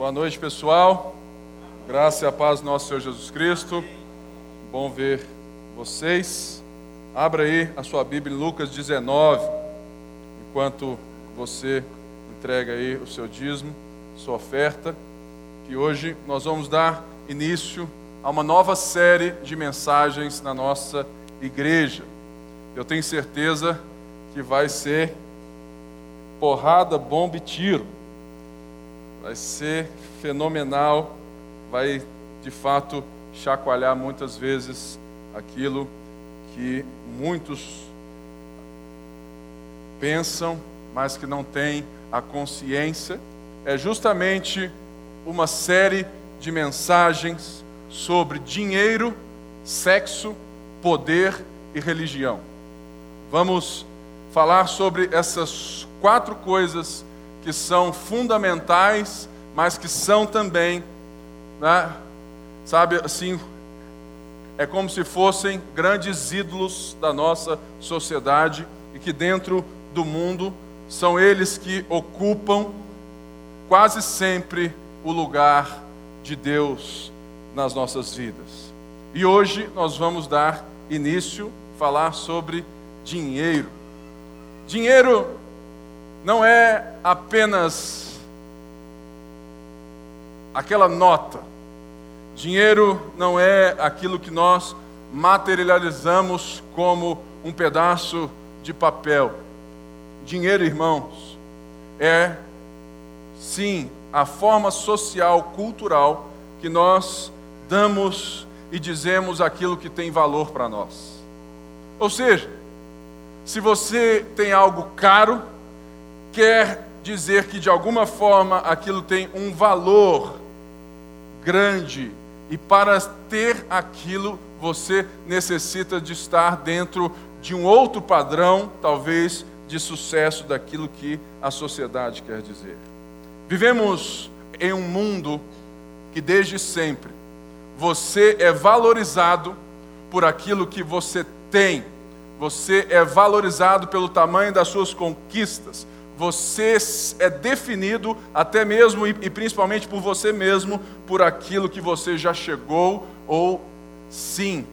Boa noite, pessoal. Graça e a paz do nosso Senhor Jesus Cristo. Bom ver vocês. Abra aí a sua Bíblia em Lucas 19, enquanto você entrega aí o seu dízimo, sua oferta, que hoje nós vamos dar início a uma nova série de mensagens na nossa igreja. Eu tenho certeza que vai ser porrada, bomba e tiro. Vai ser fenomenal, vai de fato chacoalhar muitas vezes aquilo que muitos pensam, mas que não têm a consciência. É justamente uma série de mensagens sobre dinheiro, sexo, poder e religião. Vamos falar sobre essas quatro coisas que são fundamentais, mas que são também, né, sabe, assim, é como se fossem grandes ídolos da nossa sociedade e que dentro do mundo são eles que ocupam quase sempre o lugar de Deus nas nossas vidas. E hoje nós vamos dar início, falar sobre dinheiro. Dinheiro não é apenas aquela nota. Dinheiro não é aquilo que nós materializamos como um pedaço de papel. Dinheiro, irmãos, é sim a forma social, cultural que nós damos e dizemos aquilo que tem valor para nós. Ou seja, se você tem algo caro, quer dizer que de alguma forma aquilo tem um valor grande. E para ter aquilo você necessita de estar dentro de um outro padrão, talvez de sucesso daquilo que a sociedade quer dizer. Vivemos em um mundo que desde sempre você é valorizado por aquilo que você tem, você é valorizado pelo tamanho das suas conquistas, você é definido até mesmo e principalmente por você mesmo, por aquilo que você já chegou ou sim.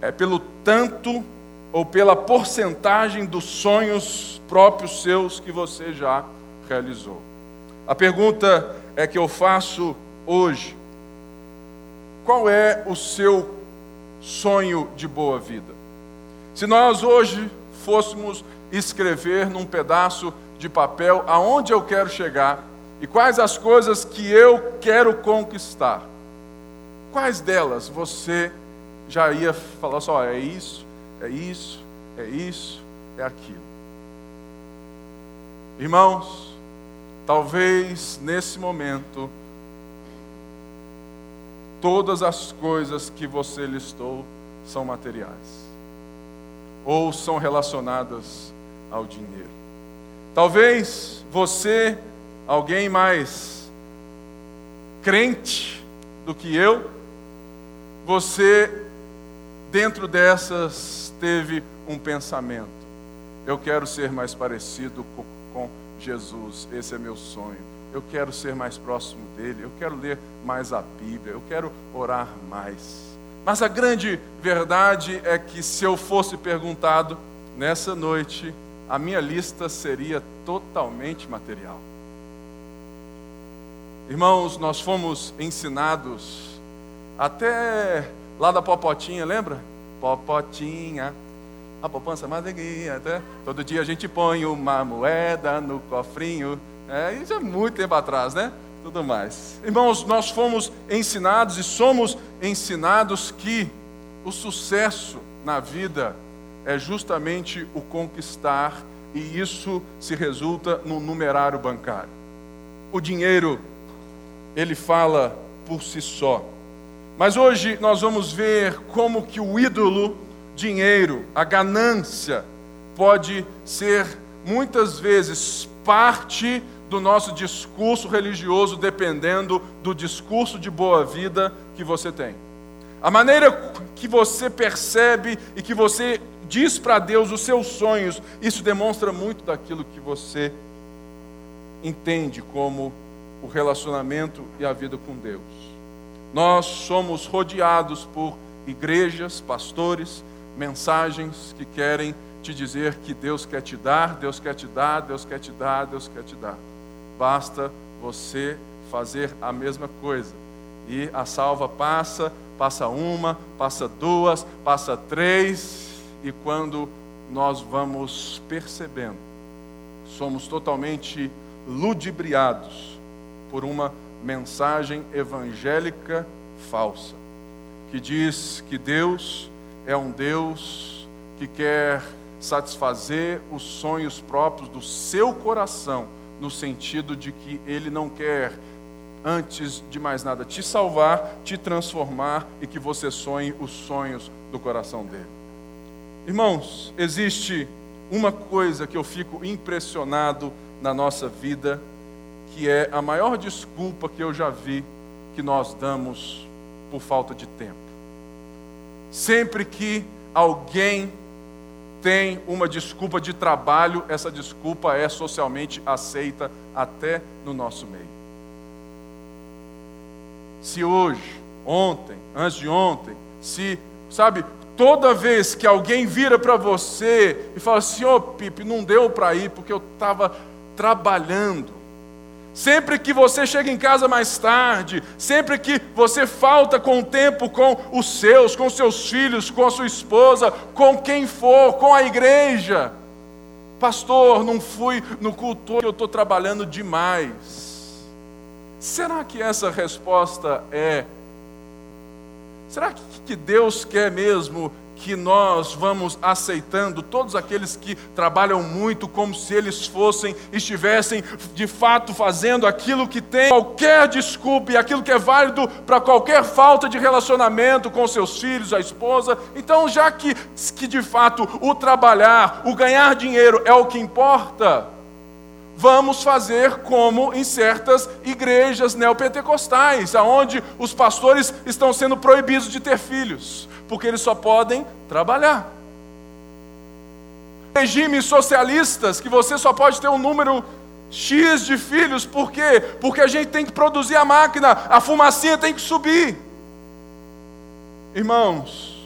É pelo tanto ou pela porcentagem dos sonhos próprios seus que você já realizou. A pergunta é que eu faço hoje: qual é o seu sonho de boa vida? Se nós hoje fôssemos escrever num pedaço de papel aonde eu quero chegar e quais as coisas que eu quero conquistar. Quais delas você já ia falar só, é isso, é isso, é isso, é aquilo. Irmãos, talvez nesse momento todas as coisas que você listou são materiais ou são relacionadas ao dinheiro. Talvez você, alguém mais crente do que eu, você, dentro dessas, teve um pensamento: eu quero ser mais parecido com Jesus, esse é meu sonho. Eu quero ser mais próximo dele, eu quero ler mais a Bíblia, eu quero orar mais. Mas a grande verdade é que se eu fosse perguntado nessa noite, a minha lista seria totalmente material. Irmãos, nós fomos ensinados até lá da Popotinha, lembra? Popotinha, a poupança mais alegria, até todo dia a gente põe uma moeda no cofrinho. É, isso é muito tempo atrás, né? Tudo mais. Irmãos, nós fomos ensinados e somos ensinados que o sucesso na vida é justamente o conquistar, e isso se resulta no numerário bancário. O dinheiro, ele fala por si só. Mas hoje nós vamos ver como que o ídolo dinheiro, a ganância, pode ser muitas vezes parte do nosso discurso religioso, dependendo do discurso de boa vida que você tem. A maneira que você percebe e que você diz para Deus os seus sonhos, isso demonstra muito daquilo que você entende como o relacionamento e a vida com Deus. Nós somos rodeados por igrejas, pastores, mensagens que querem te dizer que Deus quer te dar, Deus quer te dar, Deus quer te dar, Deus quer te dar. Basta você fazer a mesma coisa. E a salva passa, passa uma, passa duas, passa três, e quando nós vamos percebendo, somos totalmente ludibriados por uma mensagem evangélica falsa, que diz que Deus é um Deus que quer satisfazer os sonhos próprios do seu coração, no sentido de que Ele não quer, antes de mais nada, te salvar, te transformar e que você sonhe os sonhos do coração dele. Irmãos, existe uma coisa que eu fico impressionado na nossa vida, que é a maior desculpa que eu já vi que nós damos por falta de tempo. Sempre que alguém tem uma desculpa de trabalho, essa desculpa é socialmente aceita até no nosso meio. Se hoje, ontem, antes de ontem, se, sabe, toda vez que alguém vira para você e fala assim: Ô oh, Pipe, não deu para ir porque eu estava trabalhando. Sempre que você chega em casa mais tarde, sempre que você falta com o tempo com os seus, com seus filhos, com a sua esposa, com quem for, com a igreja. Pastor, não fui no culto, eu estou trabalhando demais. Será que essa resposta é? Será que Deus quer mesmo que nós vamos aceitando todos aqueles que trabalham muito como se eles fossem, estivessem de fato fazendo aquilo que tem qualquer desculpa e aquilo que é válido para qualquer falta de relacionamento com seus filhos, a esposa. Então, já que, que de fato o trabalhar, o ganhar dinheiro é o que importa, vamos fazer como em certas igrejas neopentecostais, aonde os pastores estão sendo proibidos de ter filhos porque eles só podem trabalhar. Regimes socialistas que você só pode ter um número X de filhos, por quê? Porque a gente tem que produzir a máquina, a fumacinha tem que subir. Irmãos,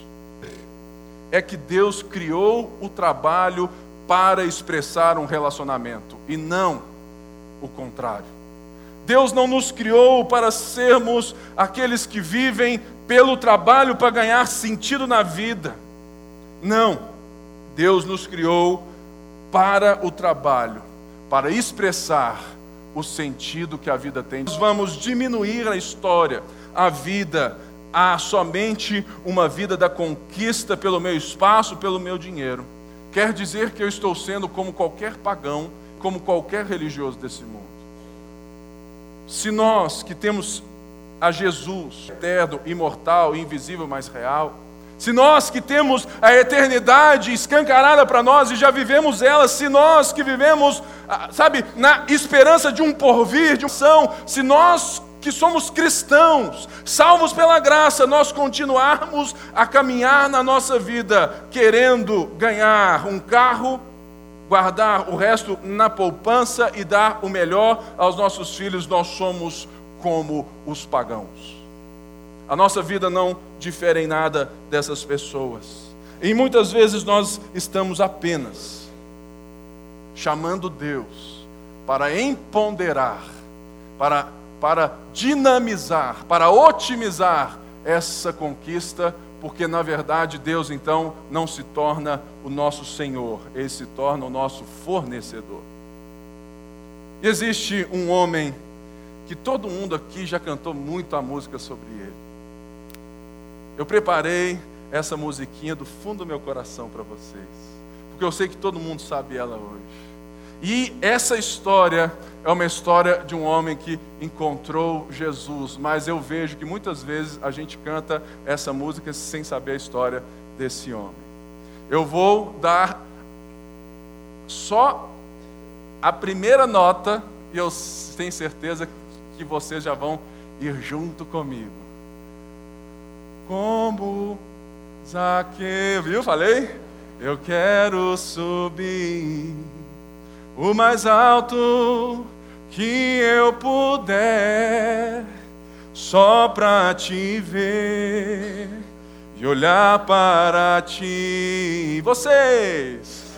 é que Deus criou o trabalho para expressar um relacionamento e não o contrário. Deus não nos criou para sermos aqueles que vivem pelo trabalho para ganhar sentido na vida. Não. Deus nos criou para o trabalho, para expressar o sentido que a vida tem. Nós vamos diminuir a história, a vida, a somente uma vida da conquista pelo meu espaço, pelo meu dinheiro. Quer dizer que eu estou sendo como qualquer pagão, como qualquer religioso desse mundo. Se nós que temos a Jesus, eterno, imortal, invisível, mas real. Se nós que temos a eternidade escancarada para nós e já vivemos ela, se nós que vivemos, ah, sabe, na esperança de um porvir, de uma ação, se nós que somos cristãos, salvos pela graça, nós continuarmos a caminhar na nossa vida querendo ganhar um carro, guardar o resto na poupança e dar o melhor aos nossos filhos, nós somos como os pagãos. A nossa vida não difere em nada dessas pessoas. E muitas vezes nós estamos apenas chamando Deus para empoderar, para, para dinamizar, para otimizar essa conquista, porque na verdade Deus então não se torna o nosso Senhor, ele se torna o nosso fornecedor. E existe um homem que todo mundo aqui já cantou muito a música sobre ele. Eu preparei essa musiquinha do fundo do meu coração para vocês, porque eu sei que todo mundo sabe ela hoje. E essa história é uma história de um homem que encontrou Jesus, mas eu vejo que muitas vezes a gente canta essa música sem saber a história desse homem. Eu vou dar só a primeira nota, e eu tenho certeza que vocês já vão ir junto comigo. Como Zaqueu, viu? Falei? Eu quero subir o mais alto que eu puder, só para te ver e olhar para ti. Vocês!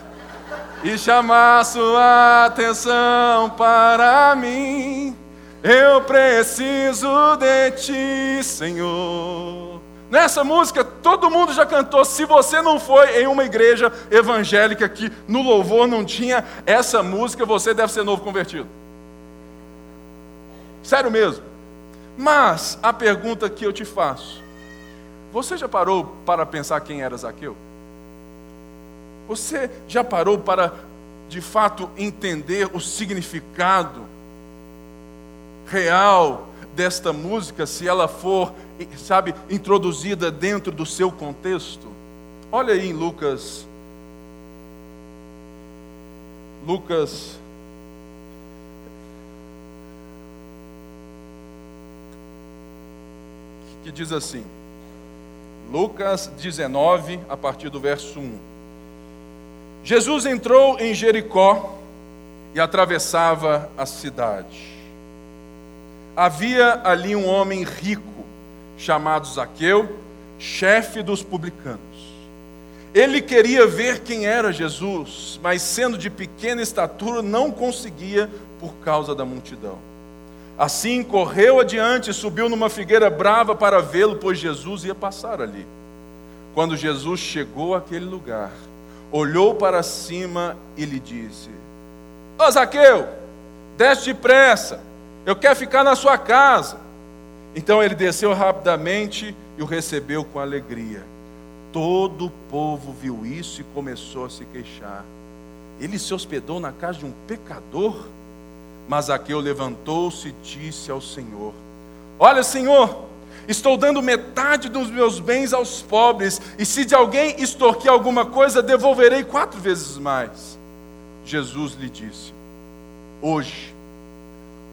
E chamar sua atenção para mim. Eu preciso de ti, Senhor. Nessa música todo mundo já cantou. Se você não foi em uma igreja evangélica que no louvor não tinha essa música, você deve ser novo convertido. Sério mesmo. Mas a pergunta que eu te faço: você já parou para pensar quem era Zaqueu? Você já parou para de fato entender o significado real desta música, se ela for, sabe, introduzida dentro do seu contexto. Olha aí em Lucas. Lucas. Que diz assim. Lucas 19, a partir do verso 1. Jesus entrou em Jericó e atravessava a cidade. Havia ali um homem rico, chamado Zaqueu, chefe dos publicanos. Ele queria ver quem era Jesus, mas sendo de pequena estatura, não conseguia por causa da multidão. Assim correu adiante e subiu numa figueira brava para vê-lo, pois Jesus ia passar ali. Quando Jesus chegou àquele lugar, olhou para cima e lhe disse: Ô Zaqueu, desce depressa eu quero ficar na sua casa. Então ele desceu rapidamente e o recebeu com alegria. Todo o povo viu isso e começou a se queixar. Ele se hospedou na casa de um pecador. Mas Zaqueu levantou-se e disse ao Senhor: Olha, Senhor, estou dando metade dos meus bens aos pobres, e se de alguém extorquir alguma coisa, devolverei quatro vezes mais. Jesus lhe disse: Hoje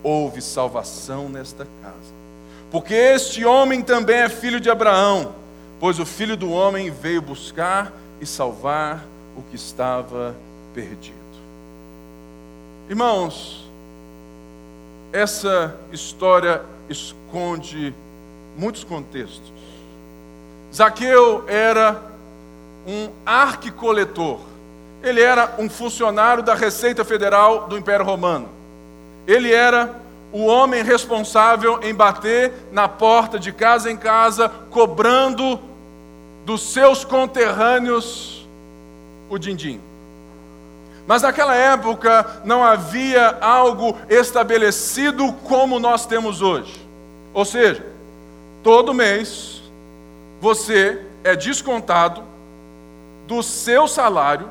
houve salvação nesta casa. Porque este homem também é filho de Abraão, pois o filho do homem veio buscar e salvar o que estava perdido. Irmãos, essa história esconde muitos contextos. Zaqueu era um arquicoletor. Ele era um funcionário da Receita Federal do Império Romano. Ele era o homem responsável em bater na porta de casa em casa, cobrando dos seus conterrâneos o din-din. Mas naquela época não havia algo estabelecido como nós temos hoje. Ou seja, todo mês você é descontado do seu salário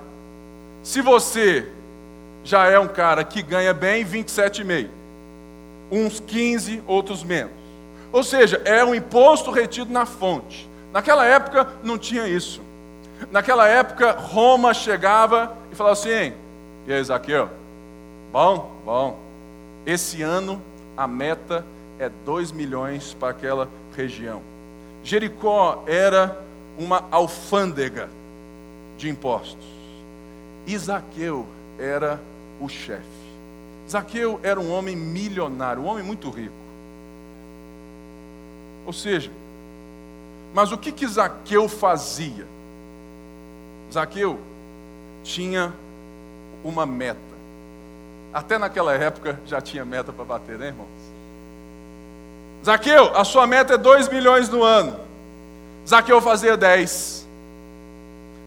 se você já é um cara que ganha bem 27,5. Uns 15, outros menos. Ou seja, é um imposto retido na fonte. Naquela época não tinha isso. Naquela época Roma chegava e falava assim: "E aí, Zaqueu? Bom, bom. Esse ano a meta é 2 milhões para aquela região. Jericó era uma alfândega de impostos. Isaqueu era o chefe. Zaqueu era um homem milionário, um homem muito rico. Ou seja, mas o que que Zaqueu fazia? Zaqueu tinha uma meta. Até naquela época já tinha meta para bater, né, irmãos? Zaqueu, a sua meta é 2 milhões no ano. Zaqueu fazia 10.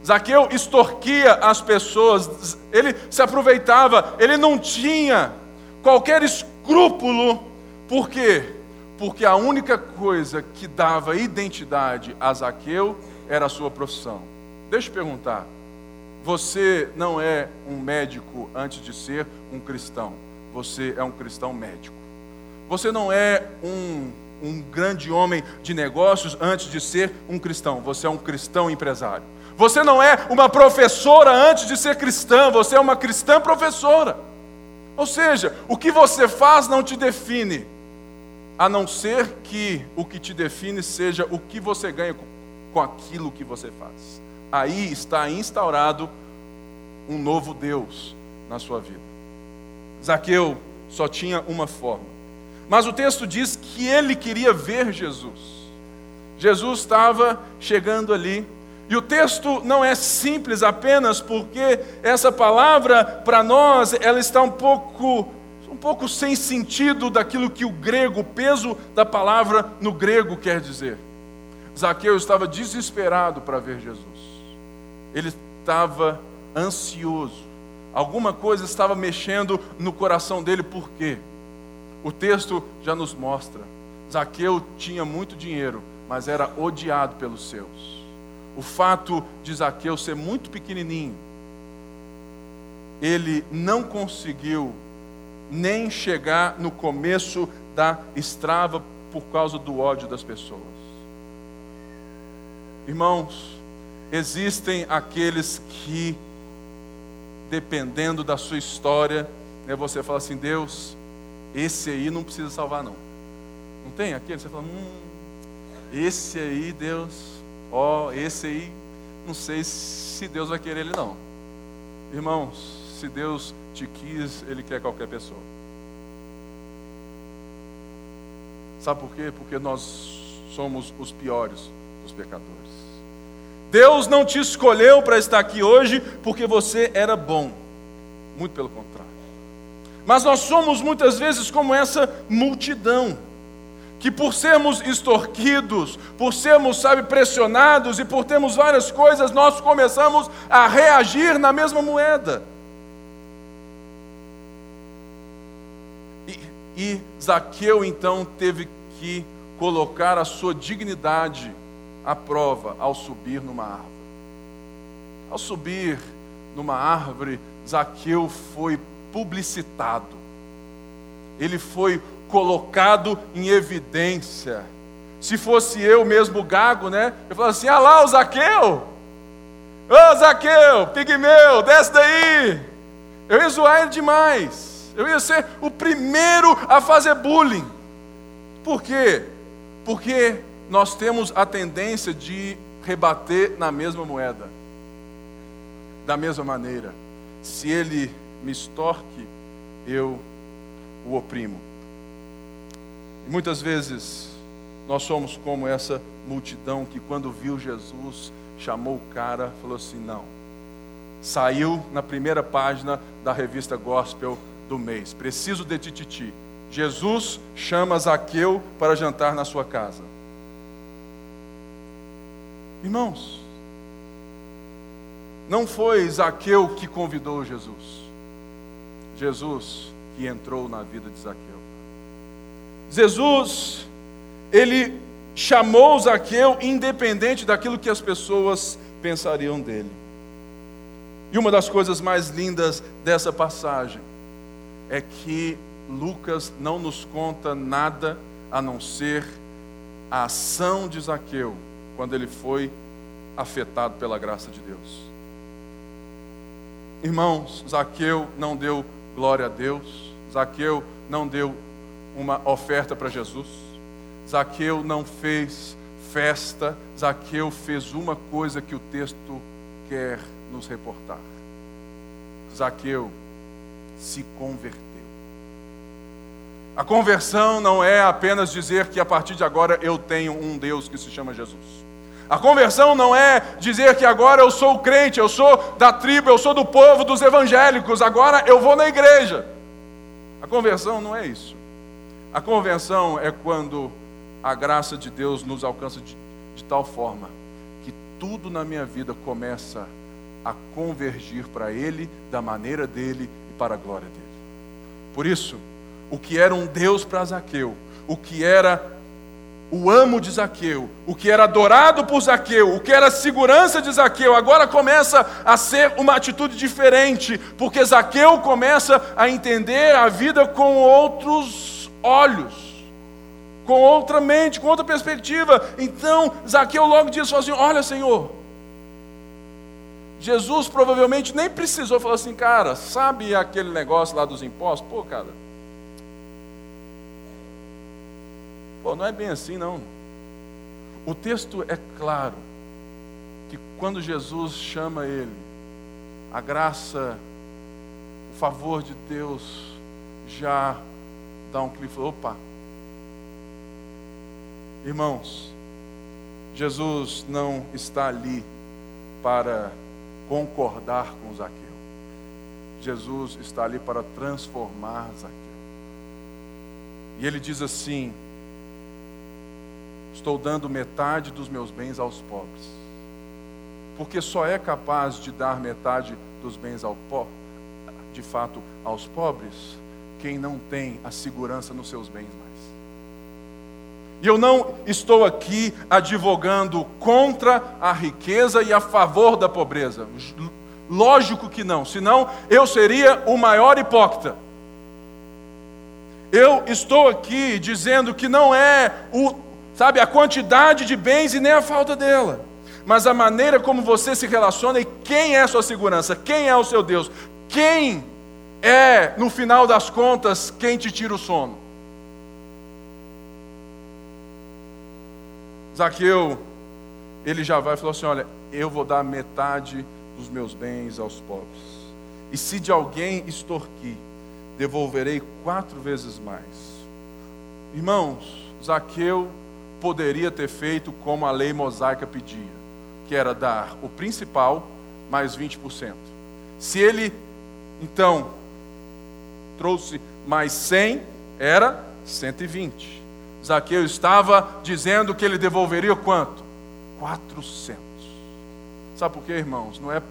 Zaqueu extorquia as pessoas, ele se aproveitava, ele não tinha qualquer escrúpulo, por quê? Porque a única coisa que dava identidade a Zaqueu era a sua profissão. Deixa eu perguntar, você não é um médico antes de ser um cristão, você é um cristão médico. Você não é um, um grande homem de negócios antes de ser um cristão, você é um cristão empresário. Você não é uma professora antes de ser cristã, você é uma cristã professora. Ou seja, o que você faz não te define, a não ser que o que te define seja o que você ganha com aquilo que você faz. Aí está instaurado um novo Deus na sua vida. Zaqueu só tinha uma forma. Mas o texto diz que ele queria ver Jesus. Jesus estava chegando ali. E o texto não é simples apenas porque essa palavra para nós ela está um pouco um pouco sem sentido daquilo que o grego, o peso da palavra no grego quer dizer. Zaqueu estava desesperado para ver Jesus. Ele estava ansioso. Alguma coisa estava mexendo no coração dele, por quê? O texto já nos mostra. Zaqueu tinha muito dinheiro, mas era odiado pelos seus. O fato de Zaqueu ser muito pequenininho, ele não conseguiu nem chegar no começo da estrava por causa do ódio das pessoas. Irmãos, existem aqueles que, dependendo da sua história, né, você fala assim: Deus, esse aí não precisa salvar, não. Não tem aquele? Você fala: hum, esse aí, Deus, ó, oh, esse aí, não sei se Deus vai querer ele, não. Irmãos, se Deus te quis, Ele quer qualquer pessoa. Sabe por quê? Porque nós somos os piores dos pecadores. Deus não te escolheu para estar aqui hoje porque você era bom. Muito pelo contrário. Mas nós somos muitas vezes como essa multidão, que por sermos extorquidos, por sermos, sabe, pressionados e por termos várias coisas, nós começamos a reagir na mesma moeda. E, e Zaqueu então teve que colocar a sua dignidade a prova ao subir numa árvore. Ao subir numa árvore, Zaqueu foi publicitado, ele foi colocado em evidência. Se fosse eu mesmo gago, né? Eu falaria assim: ah lá o Zaqueu! Ô Zaqueu, pigmeu, desce daí! Eu ia zoar ele demais. Eu ia ser o primeiro a fazer bullying. Por quê? Porque nós temos a tendência de rebater na mesma moeda. Da mesma maneira, se ele me extorque, eu o oprimo. E muitas vezes nós somos como essa multidão que, quando viu Jesus, chamou o cara, falou assim: não. Saiu na primeira página da revista Gospel do mês. Preciso de tititi. Jesus chama Zaqueu para jantar na sua casa. Irmãos, não foi Zaqueu que convidou Jesus, Jesus que entrou na vida de Zaqueu. Jesus, ele chamou Zaqueu independente daquilo que as pessoas pensariam dele. E uma das coisas mais lindas dessa passagem é que Lucas não nos conta nada a não ser a ação de Zaqueu quando ele foi afetado pela graça de Deus. Irmãos, Zaqueu não deu glória a Deus, Zaqueu não deu uma oferta para Jesus, Zaqueu não fez festa, Zaqueu fez uma coisa que o texto quer nos reportar. Zaqueu se converteu. A conversão não é apenas dizer que a partir de agora eu tenho um Deus que se chama Jesus. A conversão não é dizer que agora eu sou crente, eu sou da tribo, eu sou do povo dos evangélicos, agora eu vou na igreja. A conversão não é isso. A conversão é quando a graça de Deus nos alcança de, de tal forma que tudo na minha vida começa a convergir para Ele, da maneira dele e para a glória dele. Por isso, o que era um Deus para Zaqueu, o que era o amo de Zaqueu, o que era adorado por Zaqueu, o que era segurança de Zaqueu, agora começa a ser uma atitude diferente, porque Zaqueu começa a entender a vida com outros olhos, com outra mente, com outra perspectiva. Então, Zaqueu logo diz assim: Olha, Senhor, Jesus provavelmente nem precisou falar assim, cara, sabe aquele negócio lá dos impostos? Pô, cara Pô, não é bem assim, não. O texto é claro que quando Jesus chama ele, a graça, o favor de Deus já dá um clique e fala: opa. Irmãos, Jesus não está ali para concordar com Zaqueu. Jesus está ali para transformar Zaqueu. E ele diz assim: Estou dando metade dos meus bens aos pobres. Porque só é capaz de dar metade dos bens ao pobre, de fato, aos pobres, quem não tem a segurança nos seus bens mais. E eu não estou aqui advogando contra a riqueza e a favor da pobreza. Lógico que não, senão eu seria o maior hipócrita. Eu estou aqui dizendo que não é o, sabe, a quantidade de bens e nem a falta dela, mas a maneira como você se relaciona e quem é a sua segurança, quem é o seu Deus, quem é, no final das contas, quem te tira o sono. Zaqueu, ele já vai e falou assim: Olha, eu vou dar metade dos meus bens aos pobres. E se de alguém extorquir, devolverei quatro vezes mais. Irmãos, Zaqueu poderia ter feito como a lei mosaica pedia, que era dar o principal mais 20%. Se ele, então, trouxe mais 100, era 120. Zaqueu estava dizendo que ele devolveria quanto? 400. Sabe por quê, irmãos? Não é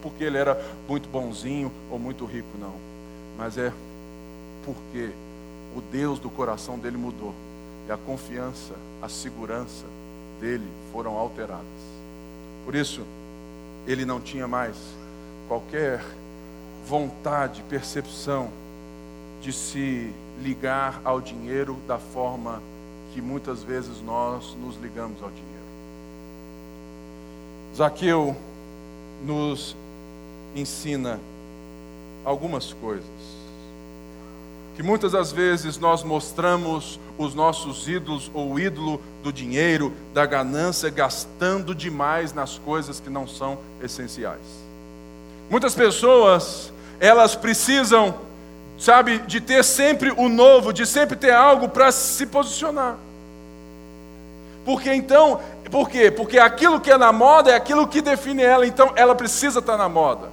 porque ele era muito bonzinho ou muito rico, não. Mas é porque o Deus do coração dele mudou. E a confiança, a segurança dele foram alteradas. Por isso, ele não tinha mais qualquer vontade, percepção de se ligar ao dinheiro da forma que muitas vezes nós nos ligamos ao dinheiro. Zaqueu nos ensina algumas coisas. Que muitas das vezes nós mostramos os nossos ídolos ou o ídolo do dinheiro, da ganância, gastando demais nas coisas que não são essenciais. Muitas pessoas, elas precisam sabe, de ter sempre o novo, de sempre ter algo para se posicionar. Porque então, por quê? Porque aquilo que é na moda é aquilo que define ela, então ela precisa estar na moda.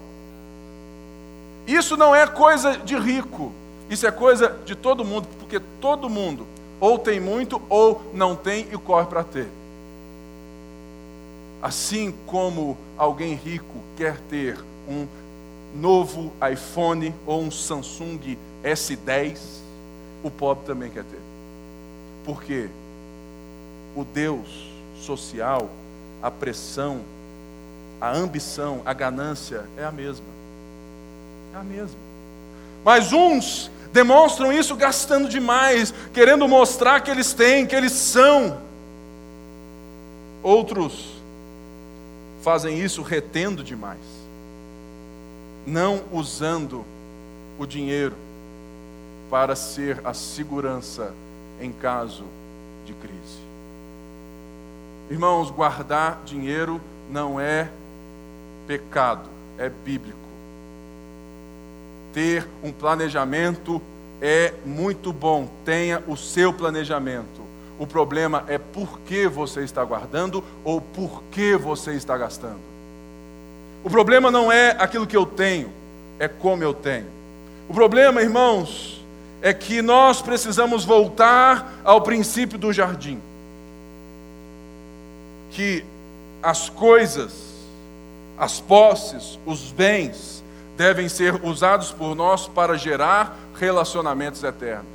Isso não é coisa de rico, isso é coisa de todo mundo, porque todo mundo ou tem muito ou não tem e corre para ter. Assim como alguém rico quer ter um novo iPhone ou um Samsung S10, o pobre também quer ter. Por quê? O Deus social, a pressão, a ambição, a ganância é a mesma. É a mesma. Mas uns demonstram isso gastando demais, querendo mostrar que eles têm, que eles são. Outros fazem isso retendo demais não usando o dinheiro para ser a segurança em caso de crise. Irmãos, guardar dinheiro não é pecado, é bíblico. Ter um planejamento é muito bom, tenha o seu planejamento. O problema é por que você está guardando ou por que você está gastando. O problema não é aquilo que eu tenho, é como eu tenho. O problema, irmãos, é que nós precisamos voltar ao princípio do jardim. Que as coisas, as posses, os bens devem ser usados por nós para gerar relacionamentos eternos,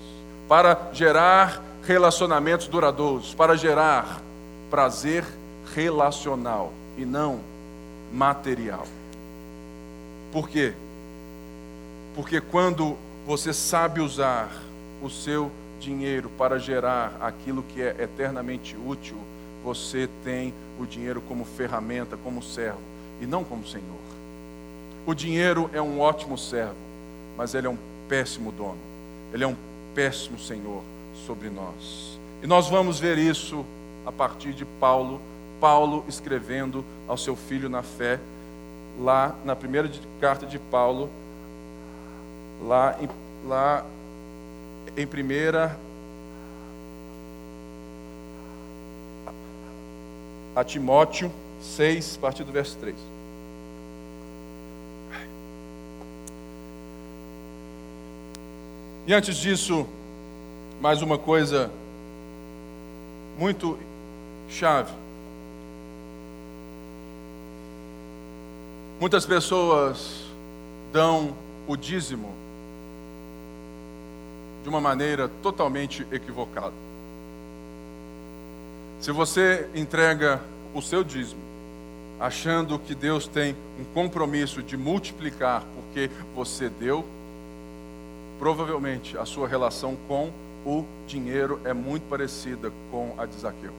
para gerar relacionamentos duradouros, para gerar prazer relacional e não material. Por quê? Porque quando você sabe usar o seu dinheiro para gerar aquilo que é eternamente útil, você tem o dinheiro como ferramenta, como servo, e não como senhor. O dinheiro é um ótimo servo, mas ele é um péssimo dono. Ele é um péssimo senhor sobre nós. E nós vamos ver isso a partir de Paulo Paulo escrevendo ao seu filho na fé, lá na primeira carta de Paulo, lá em, lá em primeira a Timóteo 6, a partir do verso 3. E antes disso, mais uma coisa muito chave. Muitas pessoas dão o dízimo de uma maneira totalmente equivocada. Se você entrega o seu dízimo, achando que Deus tem um compromisso de multiplicar porque você deu, provavelmente a sua relação com o dinheiro é muito parecida com a de Zaqueu.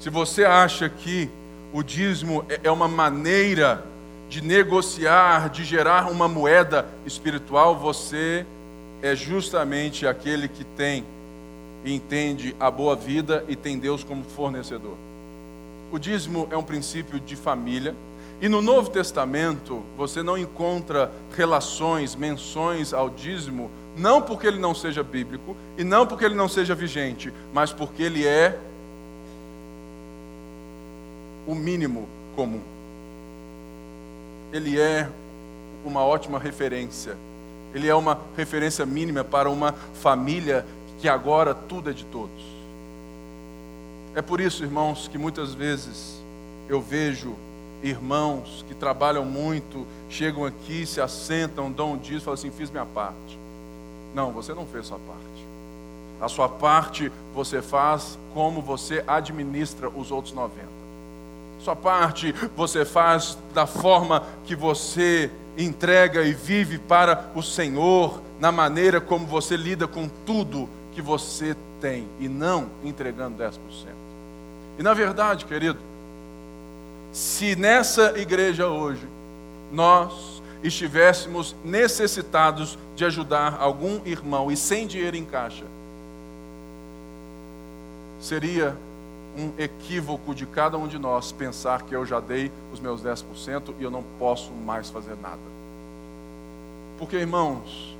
Se você acha que o dízimo é, é uma maneira de negociar, de gerar uma moeda espiritual, você é justamente aquele que tem e entende a boa vida e tem Deus como fornecedor. O dízimo é um princípio de família e no Novo Testamento, você não encontra relações, menções ao dízimo, não porque ele não seja bíblico e não porque ele não seja vigente, mas porque ele é o mínimo comum. Ele é uma ótima referência. Ele é uma referência mínima para uma família que agora tudo é de todos. É por isso, irmãos, que muitas vezes eu vejo irmãos que trabalham muito, chegam aqui, se assentam, dão um e falam assim: fiz minha parte. Não, você não fez sua parte. A sua parte você faz como você administra os outros 90. Sua parte você faz da forma que você entrega e vive para o Senhor, na maneira como você lida com tudo que você tem, e não entregando 10%. E na verdade, querido, se nessa igreja hoje nós estivéssemos necessitados de ajudar algum irmão e sem dinheiro em caixa, seria um equívoco de cada um de nós pensar que eu já dei os meus 10% e eu não posso mais fazer nada. Porque, irmãos,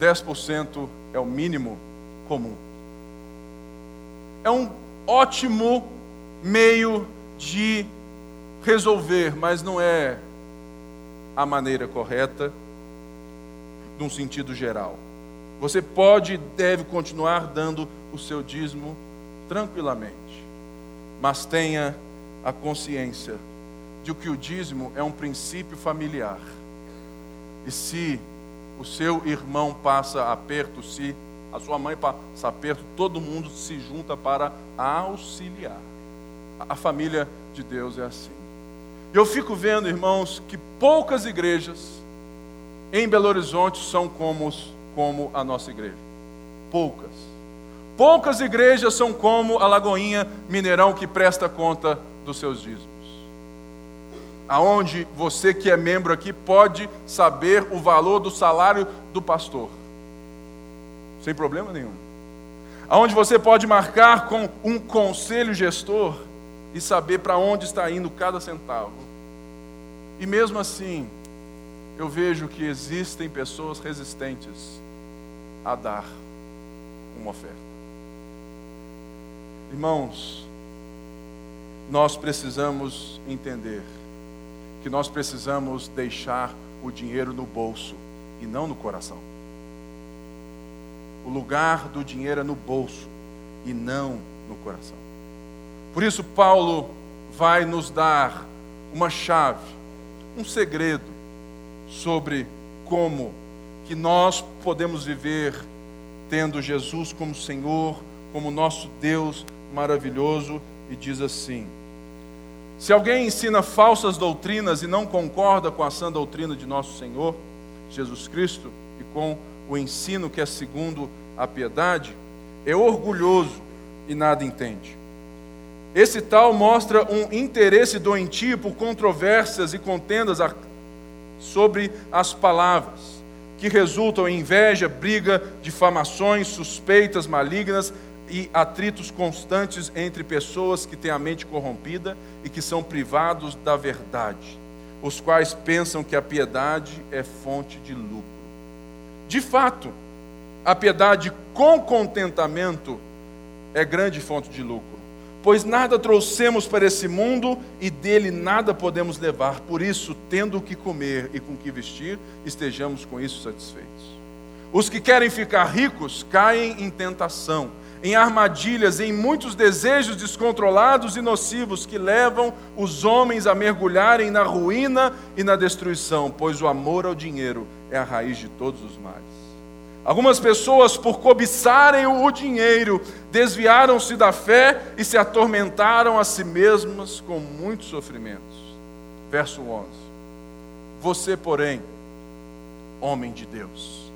10% é o mínimo comum. É um ótimo meio de resolver, mas não é a maneira correta, num sentido geral. Você pode e deve continuar dando o seu dízimo tranquilamente, mas tenha a consciência de que o dízimo é um princípio familiar. E se o seu irmão passa aperto, se a sua mãe passa aperto, todo mundo se junta para auxiliar. A família de Deus é assim. Eu fico vendo, irmãos, que poucas igrejas em Belo Horizonte são como, como a nossa igreja. Poucas. Poucas igrejas são como a Lagoinha Mineirão que presta conta dos seus dízimos. Aonde você que é membro aqui pode saber o valor do salário do pastor. Sem problema nenhum. Aonde você pode marcar com um conselho gestor e saber para onde está indo cada centavo. E mesmo assim, eu vejo que existem pessoas resistentes a dar uma oferta. Irmãos, nós precisamos entender que nós precisamos deixar o dinheiro no bolso e não no coração. O lugar do dinheiro é no bolso e não no coração. Por isso, Paulo vai nos dar uma chave um segredo sobre como que nós podemos viver tendo Jesus como Senhor, como nosso Deus maravilhoso, e diz assim: Se alguém ensina falsas doutrinas e não concorda com a sã doutrina de nosso Senhor Jesus Cristo e com o ensino que é segundo a piedade, é orgulhoso e nada entende. Esse tal mostra um interesse doentio por controvérsias e contendas sobre as palavras, que resultam em inveja, briga, difamações, suspeitas malignas e atritos constantes entre pessoas que têm a mente corrompida e que são privados da verdade, os quais pensam que a piedade é fonte de lucro. De fato, a piedade com contentamento é grande fonte de lucro. Pois nada trouxemos para esse mundo e dele nada podemos levar. Por isso, tendo o que comer e com o que vestir, estejamos com isso satisfeitos. Os que querem ficar ricos caem em tentação, em armadilhas, em muitos desejos descontrolados e nocivos que levam os homens a mergulharem na ruína e na destruição, pois o amor ao dinheiro é a raiz de todos os males. Algumas pessoas, por cobiçarem o dinheiro, desviaram-se da fé e se atormentaram a si mesmas com muitos sofrimentos. Verso 11: Você, porém, homem de Deus,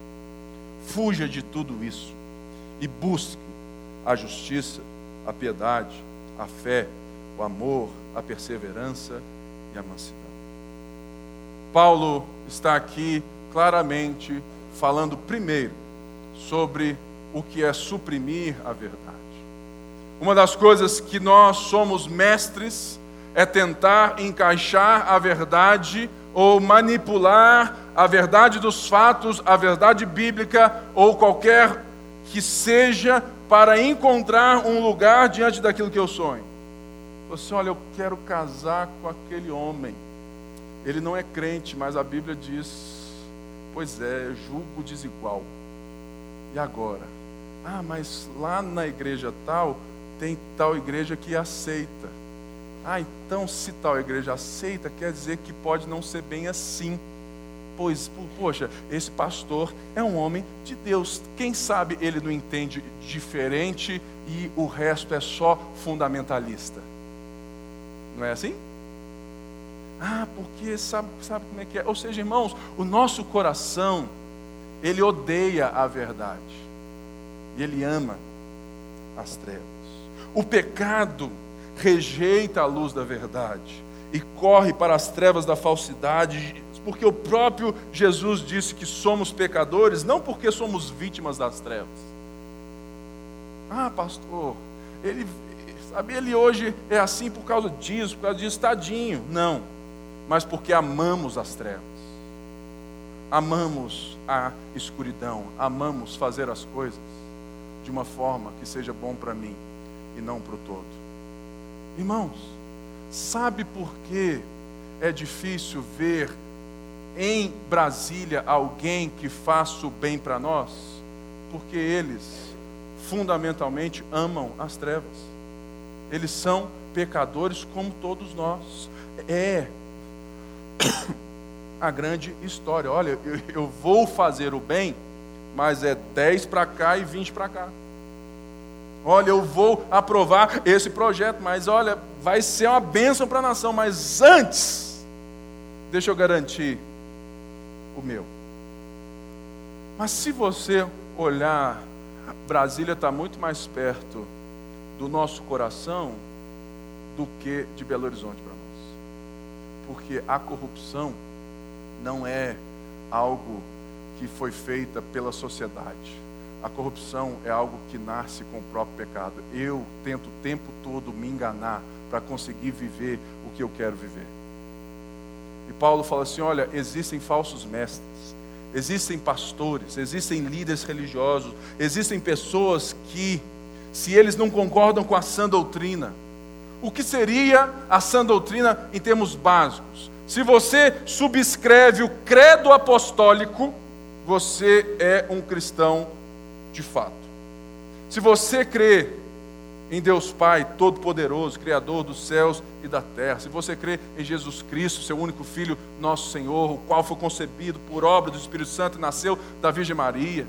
fuja de tudo isso e busque a justiça, a piedade, a fé, o amor, a perseverança e a mansidão. Paulo está aqui claramente falando primeiro sobre o que é suprimir a verdade. Uma das coisas que nós somos mestres é tentar encaixar a verdade ou manipular a verdade dos fatos, a verdade bíblica ou qualquer que seja para encontrar um lugar diante daquilo que eu sonho. Você, olha, eu quero casar com aquele homem. Ele não é crente, mas a Bíblia diz Pois é, julgo desigual. E agora? Ah, mas lá na igreja tal, tem tal igreja que aceita. Ah, então se tal igreja aceita, quer dizer que pode não ser bem assim. Pois, poxa, esse pastor é um homem de Deus. Quem sabe ele não entende diferente e o resto é só fundamentalista. Não é assim? Ah, porque sabe, sabe como é que é? Ou seja, irmãos, o nosso coração, ele odeia a verdade. E ele ama as trevas. O pecado rejeita a luz da verdade e corre para as trevas da falsidade, porque o próprio Jesus disse que somos pecadores, não porque somos vítimas das trevas. Ah, pastor, ele, sabe, ele hoje é assim por causa disso, por causa disso, tadinho. Não mas porque amamos as trevas, amamos a escuridão, amamos fazer as coisas de uma forma que seja bom para mim e não para o todo. Irmãos, sabe por que é difícil ver em Brasília alguém que faça o bem para nós? Porque eles fundamentalmente amam as trevas. Eles são pecadores como todos nós. É a grande história. Olha, eu, vou fazer o bem, mas é 10 para cá e 20 para cá. Olha, eu vou aprovar esse projeto, mas olha, vai ser uma bênção para a nação, mas antes, deixa eu garantir o meu. Mas se você olhar, Brasília está muito mais perto do nosso coração do que de Belo Horizonte para porque a corrupção não é algo que foi feita pela sociedade. A corrupção é algo que nasce com o próprio pecado. Eu tento o tempo todo me enganar para conseguir viver o que eu quero viver. E Paulo fala assim: olha, existem falsos mestres, existem pastores, existem líderes religiosos, existem pessoas que, se eles não concordam com a sã doutrina, o que seria a sã doutrina em termos básicos. Se você subscreve o credo apostólico, você é um cristão de fato. Se você crê em Deus Pai Todo-Poderoso, Criador dos céus e da terra, se você crê em Jesus Cristo, seu único Filho, nosso Senhor, o qual foi concebido por obra do Espírito Santo e nasceu da Virgem Maria,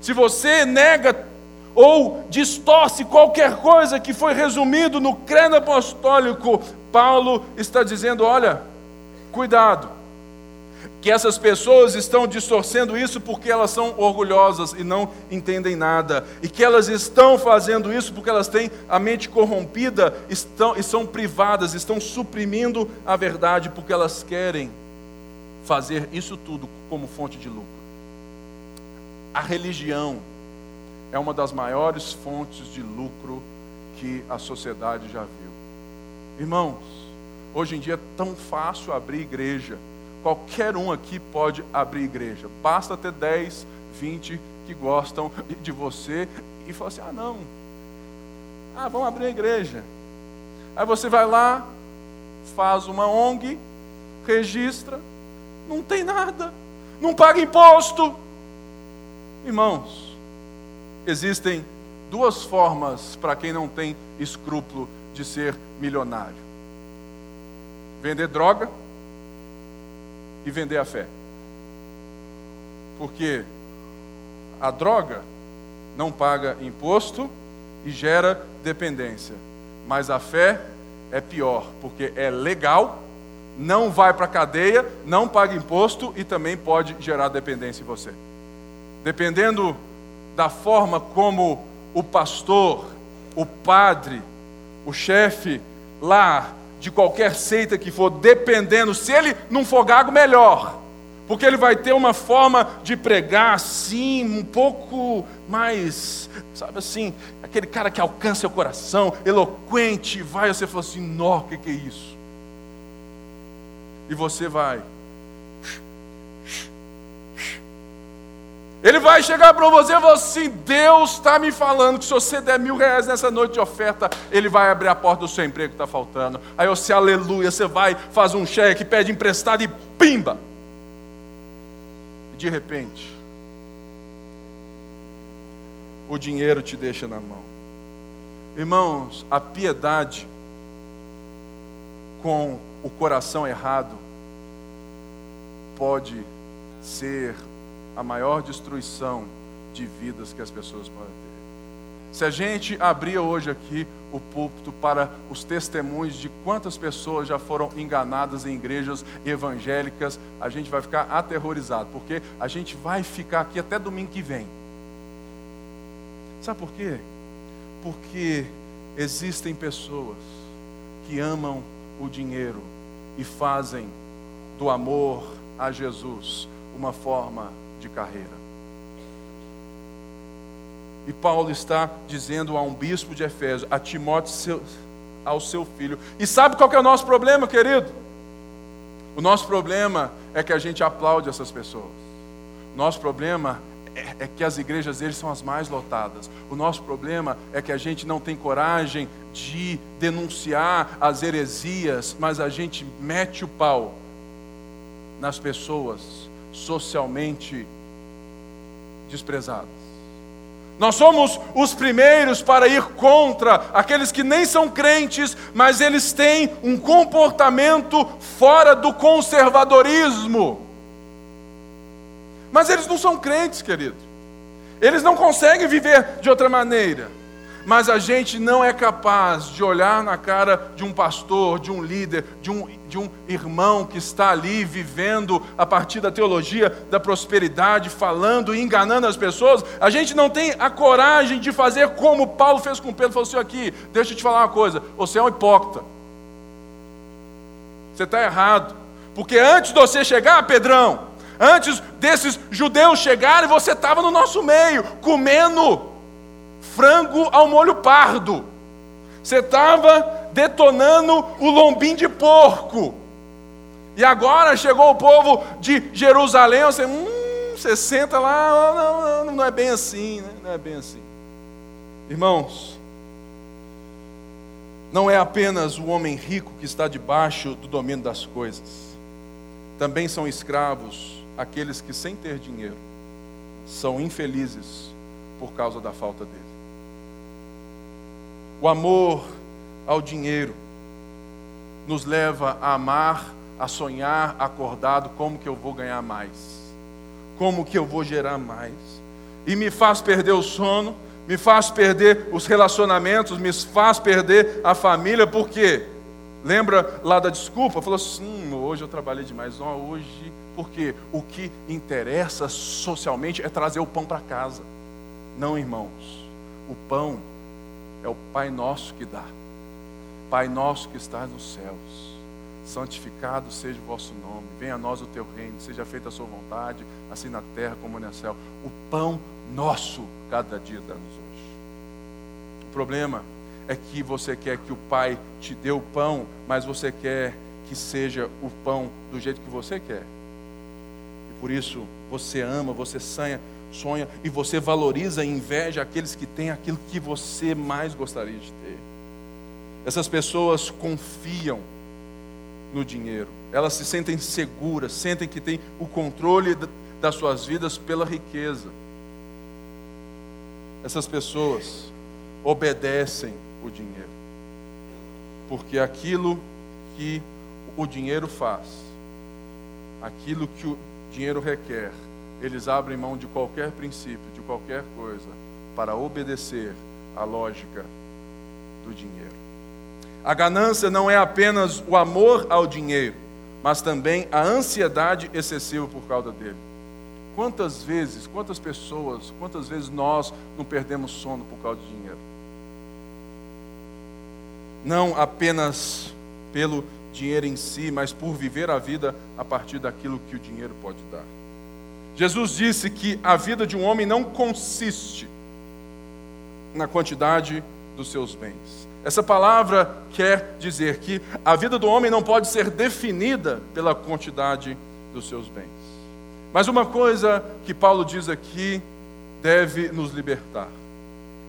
se você nega ou distorce qualquer coisa que foi resumido no credo apostólico, Paulo está dizendo: olha, cuidado, que essas pessoas estão distorcendo isso porque elas são orgulhosas e não entendem nada, e que elas estão fazendo isso porque elas têm a mente corrompida estão, e são privadas, estão suprimindo a verdade porque elas querem fazer isso tudo como fonte de lucro. A religião é uma das maiores fontes de lucro que a sociedade já viu. Irmãos, hoje em dia é tão fácil abrir igreja. Qualquer um aqui pode abrir igreja. Basta ter 10, 20, que gostam de você e falam assim: ah, não, ah, vamos abrir a igreja. Aí você vai lá, faz uma ONG, registra, não tem nada, não paga imposto. Irmãos, existem duas formas para quem não tem escrúpulo de ser milionário: vender droga e vender a fé. Porque a droga não paga imposto e gera dependência, mas a fé é pior, porque é legal, não vai para a cadeia, não paga imposto e também pode gerar dependência em você. Dependendo da forma como o pastor, o padre, o chefe lá de qualquer seita que for, dependendo, se ele não for gago, melhor. Porque ele vai ter uma forma de pregar assim, um pouco mais, sabe assim, aquele cara que alcança o coração, eloquente, vai, você fala assim, nó, o que, que é isso? E você vai. Ele vai chegar para você e falar assim: Deus está me falando que se você der mil reais nessa noite de oferta, Ele vai abrir a porta do seu emprego que está faltando. Aí você, aleluia, você vai, faz um cheque, pede emprestado e pimba. E de repente, o dinheiro te deixa na mão. Irmãos, a piedade com o coração errado pode ser a maior destruição de vidas que as pessoas podem ter. Se a gente abrir hoje aqui o púlpito para os testemunhos de quantas pessoas já foram enganadas em igrejas evangélicas, a gente vai ficar aterrorizado, porque a gente vai ficar aqui até domingo que vem Sabe por quê? Porque existem pessoas que amam o dinheiro e fazem do amor a Jesus uma forma de carreira. E Paulo está dizendo a um bispo de Efésio, a Timóteo, seu, ao seu filho. E sabe qual é o nosso problema, querido? O nosso problema é que a gente aplaude essas pessoas. Nosso problema é, é, que as igrejas deles são as mais lotadas. O nosso problema é que a gente não tem coragem de denunciar as heresias, mas a gente mete o pau nas pessoas socialmente desprezadas. Nós somos os primeiros para ir contra aqueles que nem são crentes, mas eles têm um comportamento fora do conservadorismo. Mas eles não são crentes, querido. Eles não conseguem viver de outra maneira. Mas a gente não é capaz de olhar na cara de um pastor, de um líder, de um, de um irmão que está ali vivendo a partir da teologia da prosperidade, falando e enganando as pessoas. A gente não tem a coragem de fazer como Paulo fez com Pedro. Falou assim: aqui, deixa eu te falar uma coisa. Você é um hipócrita. Você está errado. Porque antes de você chegar, Pedrão, Antes desses judeus chegarem, você estava no nosso meio, comendo frango ao molho pardo. Você estava detonando o lombim de porco. E agora chegou o povo de Jerusalém, você, hum, você senta lá, não, não, não é bem assim, né? não é bem assim. Irmãos, não é apenas o homem rico que está debaixo do domínio das coisas, também são escravos aqueles que, sem ter dinheiro, são infelizes por causa da falta dele. O amor ao dinheiro nos leva a amar, a sonhar acordado como que eu vou ganhar mais, como que eu vou gerar mais, e me faz perder o sono, me faz perder os relacionamentos, me faz perder a família, porque lembra lá da desculpa? Falou assim: hum, hoje eu trabalhei demais, não, hoje porque o que interessa socialmente é trazer o pão para casa. Não, irmãos. O pão é o Pai nosso que dá. Pai nosso que está nos céus. Santificado seja o vosso nome. Venha a nós o teu reino. Seja feita a sua vontade, assim na terra como no céu. O pão nosso cada dia dá-nos hoje. O problema é que você quer que o Pai te dê o pão, mas você quer que seja o pão do jeito que você quer. Por isso você ama, você sonha, sonha e você valoriza e inveja aqueles que têm aquilo que você mais gostaria de ter. Essas pessoas confiam no dinheiro, elas se sentem seguras, sentem que têm o controle das suas vidas pela riqueza. Essas pessoas obedecem o dinheiro, porque aquilo que o dinheiro faz, aquilo que o dinheiro requer, eles abrem mão de qualquer princípio, de qualquer coisa, para obedecer à lógica do dinheiro. A ganância não é apenas o amor ao dinheiro, mas também a ansiedade excessiva por causa dele. Quantas vezes, quantas pessoas, quantas vezes nós não perdemos sono por causa de dinheiro? Não apenas pelo dinheiro em si, mas por viver a vida a partir daquilo que o dinheiro pode dar. Jesus disse que a vida de um homem não consiste na quantidade dos seus bens. Essa palavra quer dizer que a vida do homem não pode ser definida pela quantidade dos seus bens. Mas uma coisa que Paulo diz aqui deve nos libertar.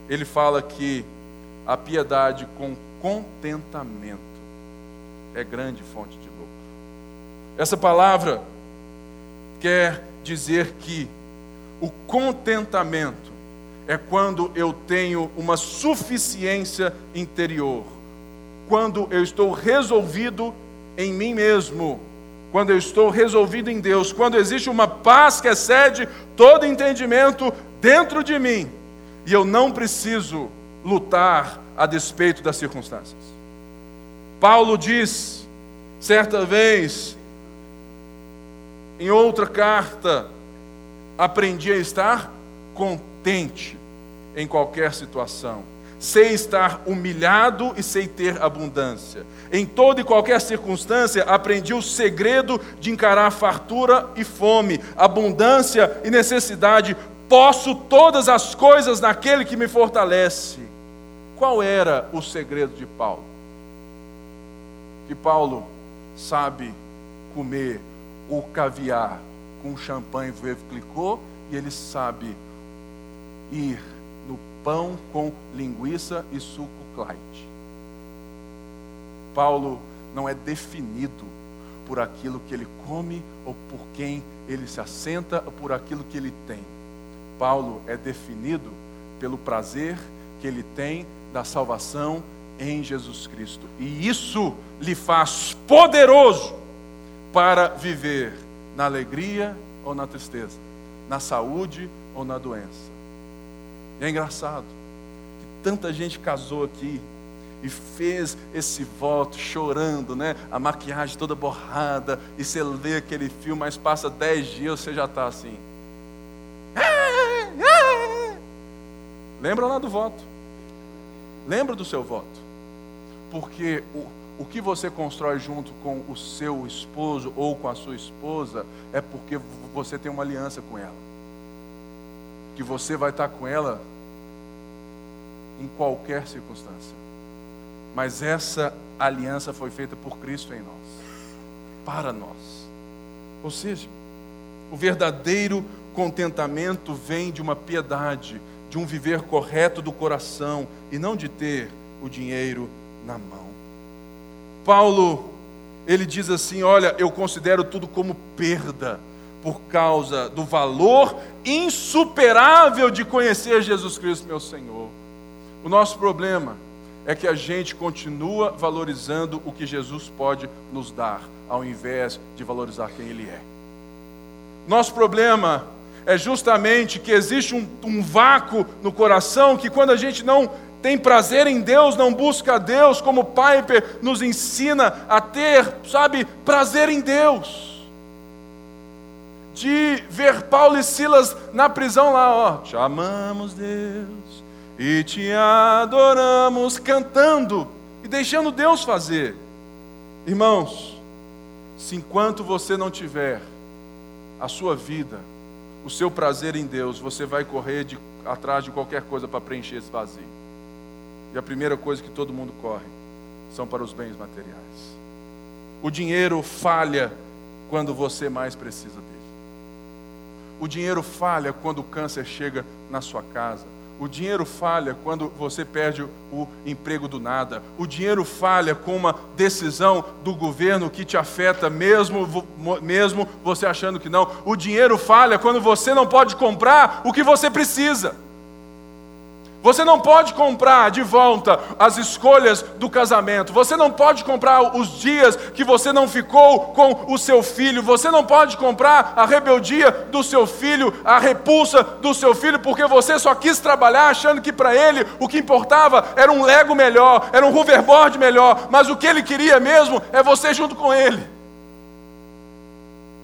Ele fala que a piedade com contentamento é grande fonte de lucro. Essa palavra quer dizer que o contentamento é quando eu tenho uma suficiência interior, quando eu estou resolvido em mim mesmo, quando eu estou resolvido em Deus, quando existe uma paz que excede todo entendimento dentro de mim, e eu não preciso lutar a despeito das circunstâncias. Paulo diz, certa vez, em outra carta, aprendi a estar contente em qualquer situação. Sei estar humilhado e sei ter abundância. Em toda e qualquer circunstância, aprendi o segredo de encarar fartura e fome, abundância e necessidade. Posso todas as coisas naquele que me fortalece. Qual era o segredo de Paulo? Que Paulo sabe comer o caviar com champanhe clicou e ele sabe ir no pão com linguiça e suco Clyde. Paulo não é definido por aquilo que ele come ou por quem ele se assenta ou por aquilo que ele tem. Paulo é definido pelo prazer que ele tem da salvação em Jesus Cristo. E isso lhe faz poderoso para viver na alegria ou na tristeza, na saúde ou na doença. E é engraçado que tanta gente casou aqui e fez esse voto chorando, né? A maquiagem toda borrada, e você lê aquele filme, mas passa dez dias você já está assim. Lembra lá do voto? Lembra do seu voto? Porque o, o que você constrói junto com o seu esposo ou com a sua esposa é porque você tem uma aliança com ela. Que você vai estar com ela em qualquer circunstância. Mas essa aliança foi feita por Cristo em nós, para nós. Ou seja, o verdadeiro contentamento vem de uma piedade, de um viver correto do coração e não de ter o dinheiro na mão. Paulo, ele diz assim: Olha, eu considero tudo como perda, por causa do valor insuperável de conhecer Jesus Cristo, meu Senhor. O nosso problema é que a gente continua valorizando o que Jesus pode nos dar, ao invés de valorizar quem Ele é. Nosso problema é justamente que existe um, um vácuo no coração que, quando a gente não tem prazer em Deus, não busca Deus, como Piper nos ensina a ter, sabe, prazer em Deus. De ver Paulo e Silas na prisão lá, ó, te amamos, Deus, e te adoramos, cantando e deixando Deus fazer. Irmãos, se enquanto você não tiver a sua vida, o seu prazer em Deus, você vai correr de, atrás de qualquer coisa para preencher esse vazio. E a primeira coisa que todo mundo corre são para os bens materiais. O dinheiro falha quando você mais precisa dele. O dinheiro falha quando o câncer chega na sua casa. O dinheiro falha quando você perde o emprego do nada. O dinheiro falha com uma decisão do governo que te afeta, mesmo, mesmo você achando que não. O dinheiro falha quando você não pode comprar o que você precisa. Você não pode comprar de volta as escolhas do casamento. Você não pode comprar os dias que você não ficou com o seu filho. Você não pode comprar a rebeldia do seu filho, a repulsa do seu filho, porque você só quis trabalhar achando que para ele o que importava era um Lego melhor, era um hoverboard melhor. Mas o que ele queria mesmo é você junto com ele.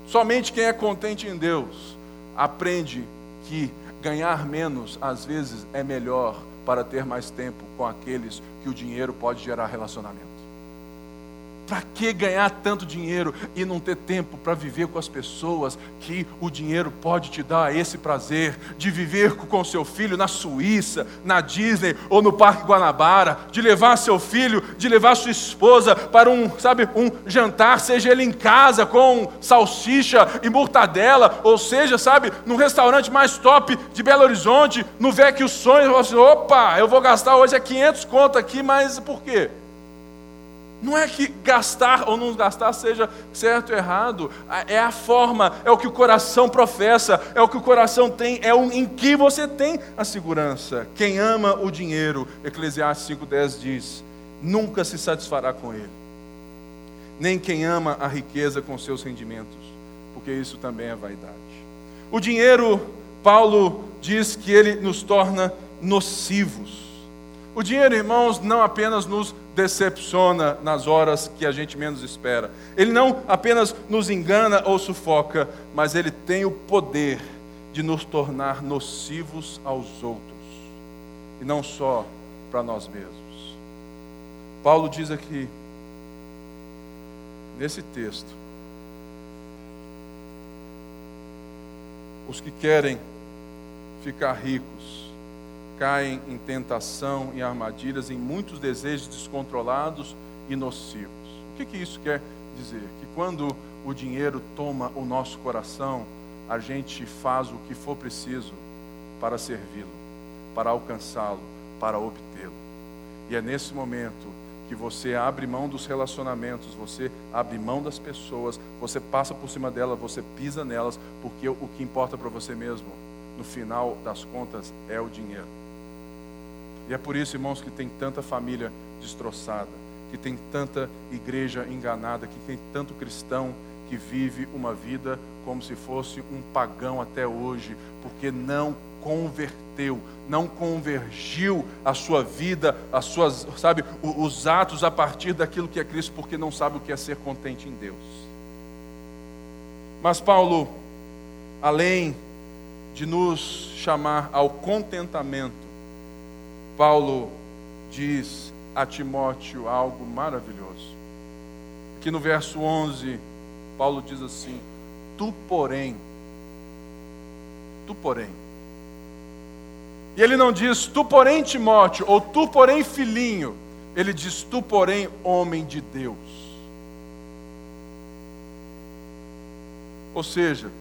Somente quem é contente em Deus aprende que ganhar menos às vezes é melhor para ter mais tempo com aqueles que o dinheiro pode gerar relacionamento. Para que ganhar tanto dinheiro e não ter tempo para viver com as pessoas que o dinheiro pode te dar esse prazer de viver com seu filho na Suíça, na Disney ou no Parque Guanabara, de levar seu filho, de levar sua esposa para um, sabe, um jantar, seja ele em casa com salsicha e mortadela, ou seja, sabe, num restaurante mais top de Belo Horizonte, no Vecchio Sonho, assim, opa, eu vou gastar hoje é 500 conto aqui, mas por quê? Não é que gastar ou não gastar seja certo ou errado, é a forma, é o que o coração professa, é o que o coração tem, é em que você tem a segurança. Quem ama o dinheiro, Eclesiastes 5,10 diz, nunca se satisfará com ele, nem quem ama a riqueza com seus rendimentos, porque isso também é vaidade. O dinheiro, Paulo diz que ele nos torna nocivos. O dinheiro, irmãos, não apenas nos decepciona nas horas que a gente menos espera. Ele não apenas nos engana ou sufoca, mas ele tem o poder de nos tornar nocivos aos outros, e não só para nós mesmos. Paulo diz aqui, nesse texto, os que querem ficar ricos, caem em tentação e armadilhas, em muitos desejos descontrolados e nocivos. O que, que isso quer dizer? Que quando o dinheiro toma o nosso coração, a gente faz o que for preciso para servi-lo, para alcançá-lo, para obtê-lo. E é nesse momento que você abre mão dos relacionamentos, você abre mão das pessoas, você passa por cima delas, você pisa nelas, porque o que importa para você mesmo, no final das contas, é o dinheiro. E é por isso, irmãos, que tem tanta família destroçada, que tem tanta igreja enganada, que tem tanto cristão que vive uma vida como se fosse um pagão até hoje, porque não converteu, não convergiu a sua vida, as suas, sabe, os atos a partir daquilo que é Cristo, porque não sabe o que é ser contente em Deus. Mas Paulo, além de nos chamar ao contentamento, Paulo diz a Timóteo algo maravilhoso. Que no verso 11, Paulo diz assim: Tu, porém, tu, porém. E ele não diz tu, porém, Timóteo, ou tu, porém, filhinho. Ele diz tu, porém, homem de Deus. Ou seja,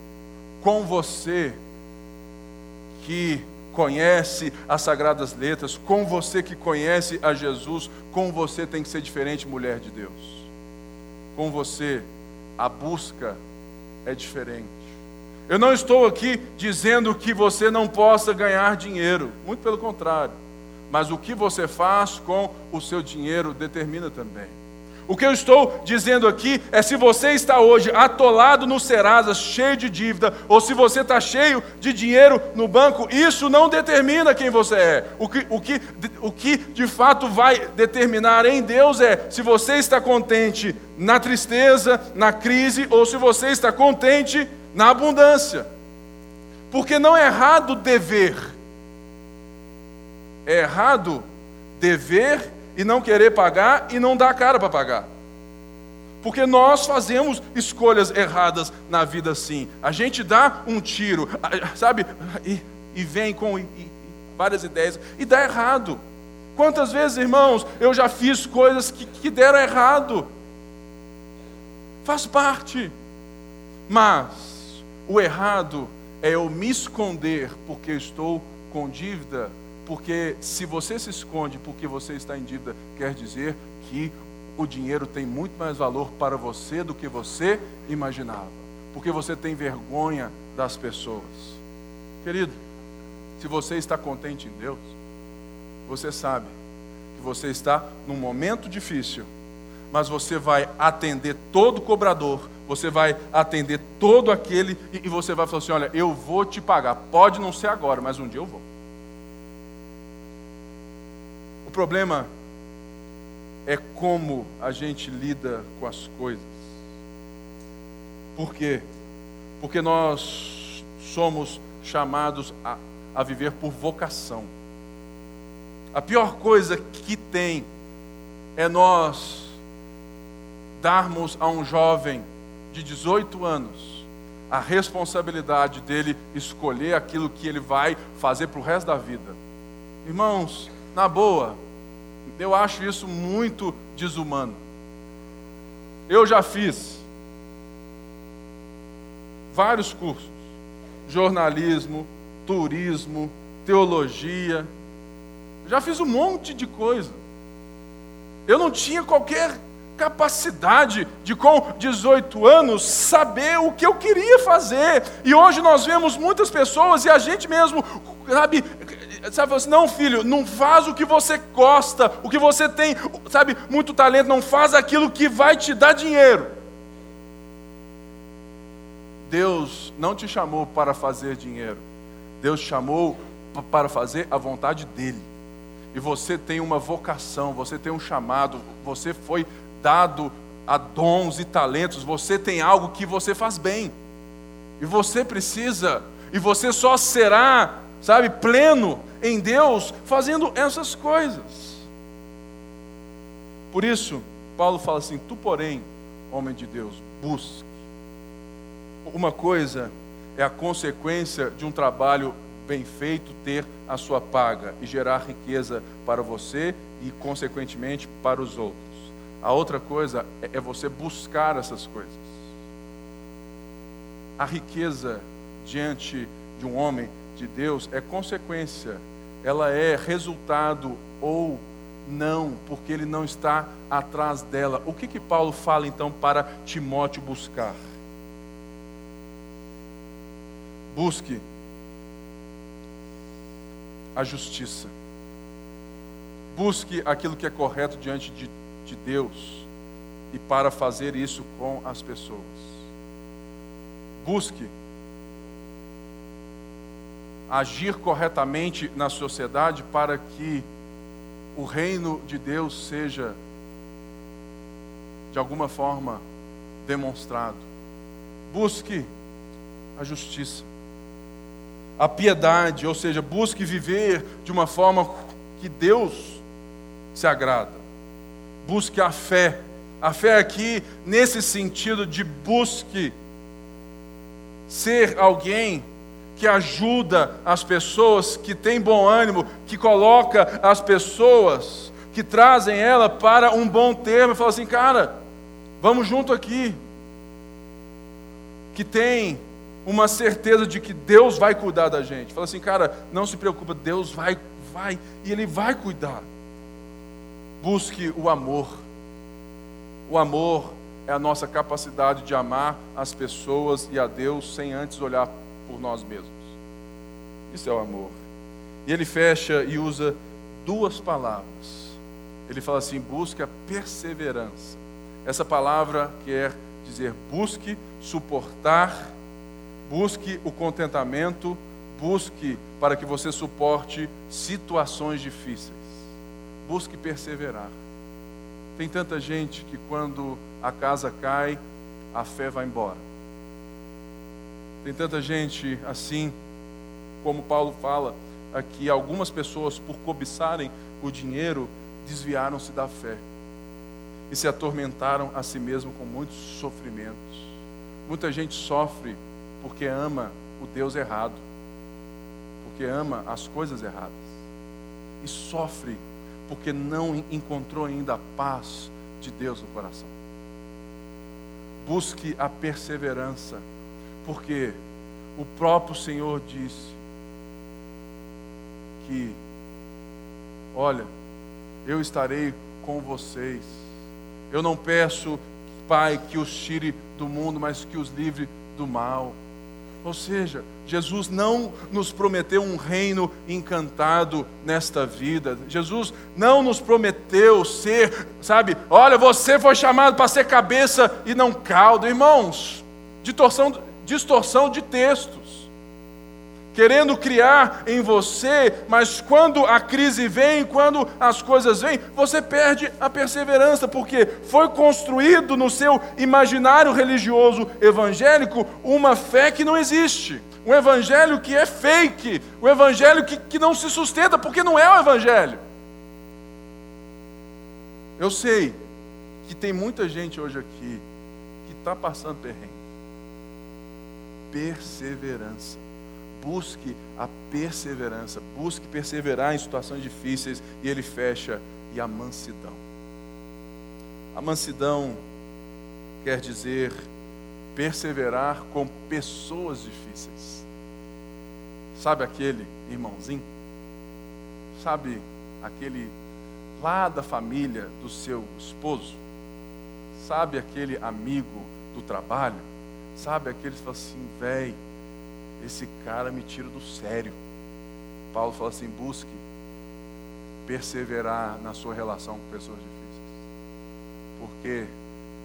com você que conhece as sagradas letras, com você que conhece a Jesus, com você tem que ser diferente, mulher de Deus. Com você a busca é diferente. Eu não estou aqui dizendo que você não possa ganhar dinheiro, muito pelo contrário. Mas o que você faz com o seu dinheiro determina também. O que eu estou dizendo aqui é se você está hoje atolado no Serasa, cheio de dívida, ou se você está cheio de dinheiro no banco, isso não determina quem você é. O que, o, que, o que de fato vai determinar em Deus é se você está contente na tristeza, na crise, ou se você está contente na abundância. Porque não é errado dever, é errado dever e não querer pagar e não dar cara para pagar. Porque nós fazemos escolhas erradas na vida assim. A gente dá um tiro, sabe? E, e vem com e, e, várias ideias e dá errado. Quantas vezes, irmãos, eu já fiz coisas que, que deram errado? Faz parte. Mas o errado é eu me esconder porque estou com dívida, porque se você se esconde porque você está em dívida, quer dizer que o dinheiro tem muito mais valor para você do que você imaginava, porque você tem vergonha das pessoas. Querido, se você está contente em Deus, você sabe que você está num momento difícil, mas você vai atender todo cobrador, você vai atender todo aquele e, você vai falar assim: olha, eu vou te pagar. Pode não ser agora, mas um dia eu vou. O problema é como a gente lida com as coisas. Por quê? Porque nós somos chamados a, a viver por vocação. A pior coisa que tem é nós darmos a um jovem de 18 anos a responsabilidade dele escolher aquilo que ele vai fazer para o resto da vida. Irmãos, na boa, eu acho isso muito desumano. Eu já fiz vários cursos: jornalismo, turismo, teologia. Já fiz um monte de coisa. Eu não tinha qualquer capacidade de, com 18 anos, saber o que eu queria fazer. E hoje nós vemos muitas pessoas e a gente mesmo, sabe, sabe assim, não filho, não faz o que você gosta, o que você tem, sabe, muito talento, não faz aquilo que vai te dar dinheiro. Deus não te chamou para fazer dinheiro. Deus te chamou para fazer a vontade dele. E você tem uma vocação, você tem um chamado, você foi dado a dons e talentos, você tem algo que você faz bem. E você precisa, e você só será, sabe, pleno em Deus fazendo essas coisas. Por isso, Paulo fala assim: Tu, porém, homem de Deus, busque. Uma coisa é a consequência de um trabalho bem feito ter a sua paga e gerar riqueza para você e, consequentemente, para os outros. A outra coisa é, é você buscar essas coisas. A riqueza diante de um homem de Deus é consequência, ela é resultado ou não, porque ele não está atrás dela. O que que Paulo fala então para Timóteo buscar? Busque a justiça. Busque aquilo que é correto diante de de Deus e para fazer isso com as pessoas. Busque agir corretamente na sociedade para que o reino de Deus seja de alguma forma demonstrado. Busque a justiça, a piedade, ou seja, busque viver de uma forma que Deus se agrada busque a fé. A fé aqui, nesse sentido de busque ser alguém que ajuda as pessoas, que tem bom ânimo, que coloca as pessoas, que trazem ela para um bom termo e fala assim, cara, vamos junto aqui. Que tem uma certeza de que Deus vai cuidar da gente. Fala assim, cara, não se preocupa, Deus vai, vai, e Ele vai cuidar. Busque o amor. O amor é a nossa capacidade de amar as pessoas e a Deus sem antes olhar por nós mesmos. Isso é o amor. E ele fecha e usa duas palavras. Ele fala assim: busque a perseverança. Essa palavra quer dizer busque suportar, busque o contentamento, busque para que você suporte situações difíceis busque perseverar. Tem tanta gente que quando a casa cai, a fé vai embora. Tem tanta gente assim, como Paulo fala aqui, algumas pessoas, por cobiçarem o dinheiro, desviaram-se da fé e se atormentaram a si mesmo com muitos sofrimentos. Muita gente sofre porque ama o Deus errado, porque ama as coisas erradas e sofre porque não encontrou ainda a paz de Deus no coração. Busque a perseverança, porque o próprio Senhor disse que, olha, eu estarei com vocês. Eu não peço, Pai, que os tire do mundo, mas que os livre do mal. Ou seja, Jesus não nos prometeu um reino encantado nesta vida. Jesus não nos prometeu ser, sabe, olha, você foi chamado para ser cabeça e não cauda. Irmãos, distorção, distorção de textos querendo criar em você, mas quando a crise vem, quando as coisas vêm, você perde a perseverança, porque foi construído no seu imaginário religioso evangélico uma fé que não existe, um evangelho que é fake, um evangelho que, que não se sustenta, porque não é o evangelho. Eu sei que tem muita gente hoje aqui que está passando perrengue. Perseverança busque a perseverança, busque perseverar em situações difíceis, e ele fecha, e a mansidão. A mansidão quer dizer perseverar com pessoas difíceis. Sabe aquele irmãozinho? Sabe aquele lá da família do seu esposo? Sabe aquele amigo do trabalho? Sabe aquele que fala assim, velho, esse cara me tira do sério. Paulo fala assim: busque perseverar na sua relação com pessoas difíceis, porque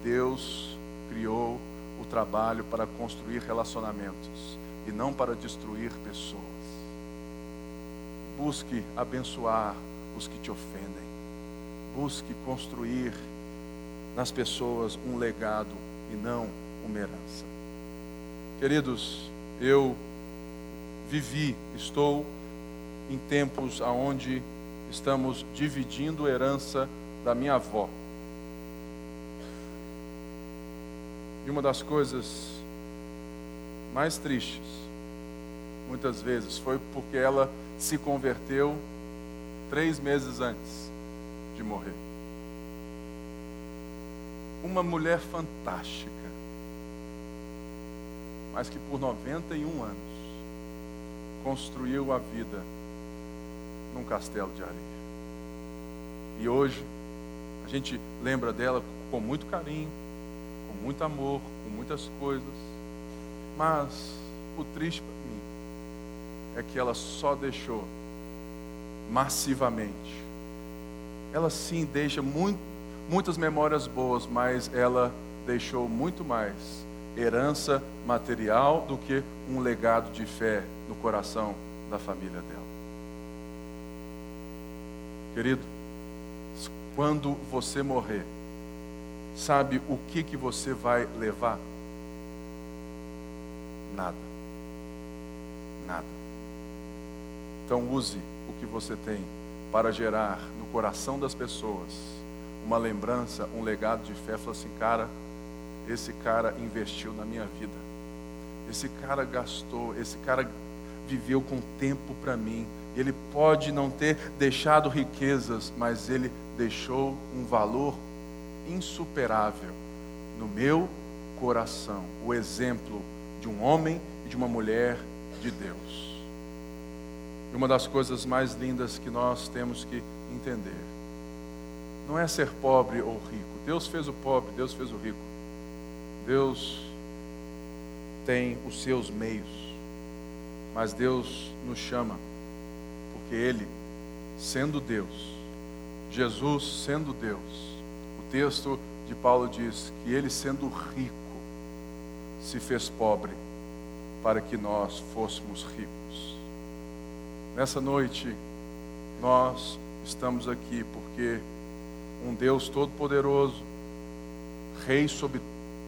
Deus criou o trabalho para construir relacionamentos e não para destruir pessoas. Busque abençoar os que te ofendem. Busque construir nas pessoas um legado e não uma herança. Queridos, eu vivi, estou em tempos aonde estamos dividindo herança da minha avó. E uma das coisas mais tristes, muitas vezes, foi porque ela se converteu três meses antes de morrer. Uma mulher fantástica mas que por 91 anos construiu a vida num castelo de areia. E hoje a gente lembra dela com muito carinho, com muito amor, com muitas coisas, mas o triste para mim é que ela só deixou massivamente. Ela sim deixa muito, muitas memórias boas, mas ela deixou muito mais herança material do que um legado de fé no coração da família dela. Querido, quando você morrer, sabe o que que você vai levar? Nada. Nada. Então use o que você tem para gerar no coração das pessoas uma lembrança, um legado de fé. Fala assim, cara, esse cara investiu na minha vida. Esse cara gastou, esse cara viveu com tempo para mim. Ele pode não ter deixado riquezas, mas ele deixou um valor insuperável no meu coração. O exemplo de um homem e de uma mulher de Deus. E uma das coisas mais lindas que nós temos que entender não é ser pobre ou rico. Deus fez o pobre, Deus fez o rico. Deus tem os seus meios, mas Deus nos chama, porque Ele, sendo Deus, Jesus sendo Deus, o texto de Paulo diz que Ele, sendo rico, se fez pobre para que nós fôssemos ricos. Nessa noite, nós estamos aqui porque um Deus Todo-Poderoso, Rei sobre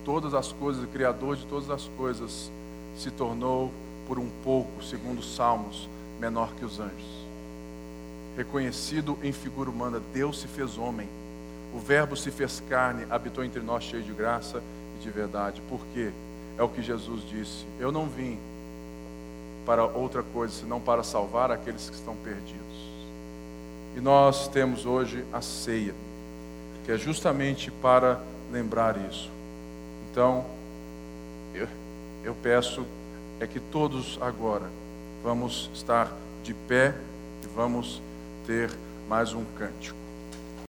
todas as coisas, Criador de todas as coisas, se tornou por um pouco, segundo os Salmos, menor que os anjos. Reconhecido em figura humana, Deus se fez homem. O Verbo se fez carne, habitou entre nós cheio de graça e de verdade. Por quê? É o que Jesus disse: Eu não vim para outra coisa senão para salvar aqueles que estão perdidos. E nós temos hoje a ceia, que é justamente para lembrar isso. Então, eu, eu peço é que todos agora vamos estar de pé e vamos ter mais um cântico.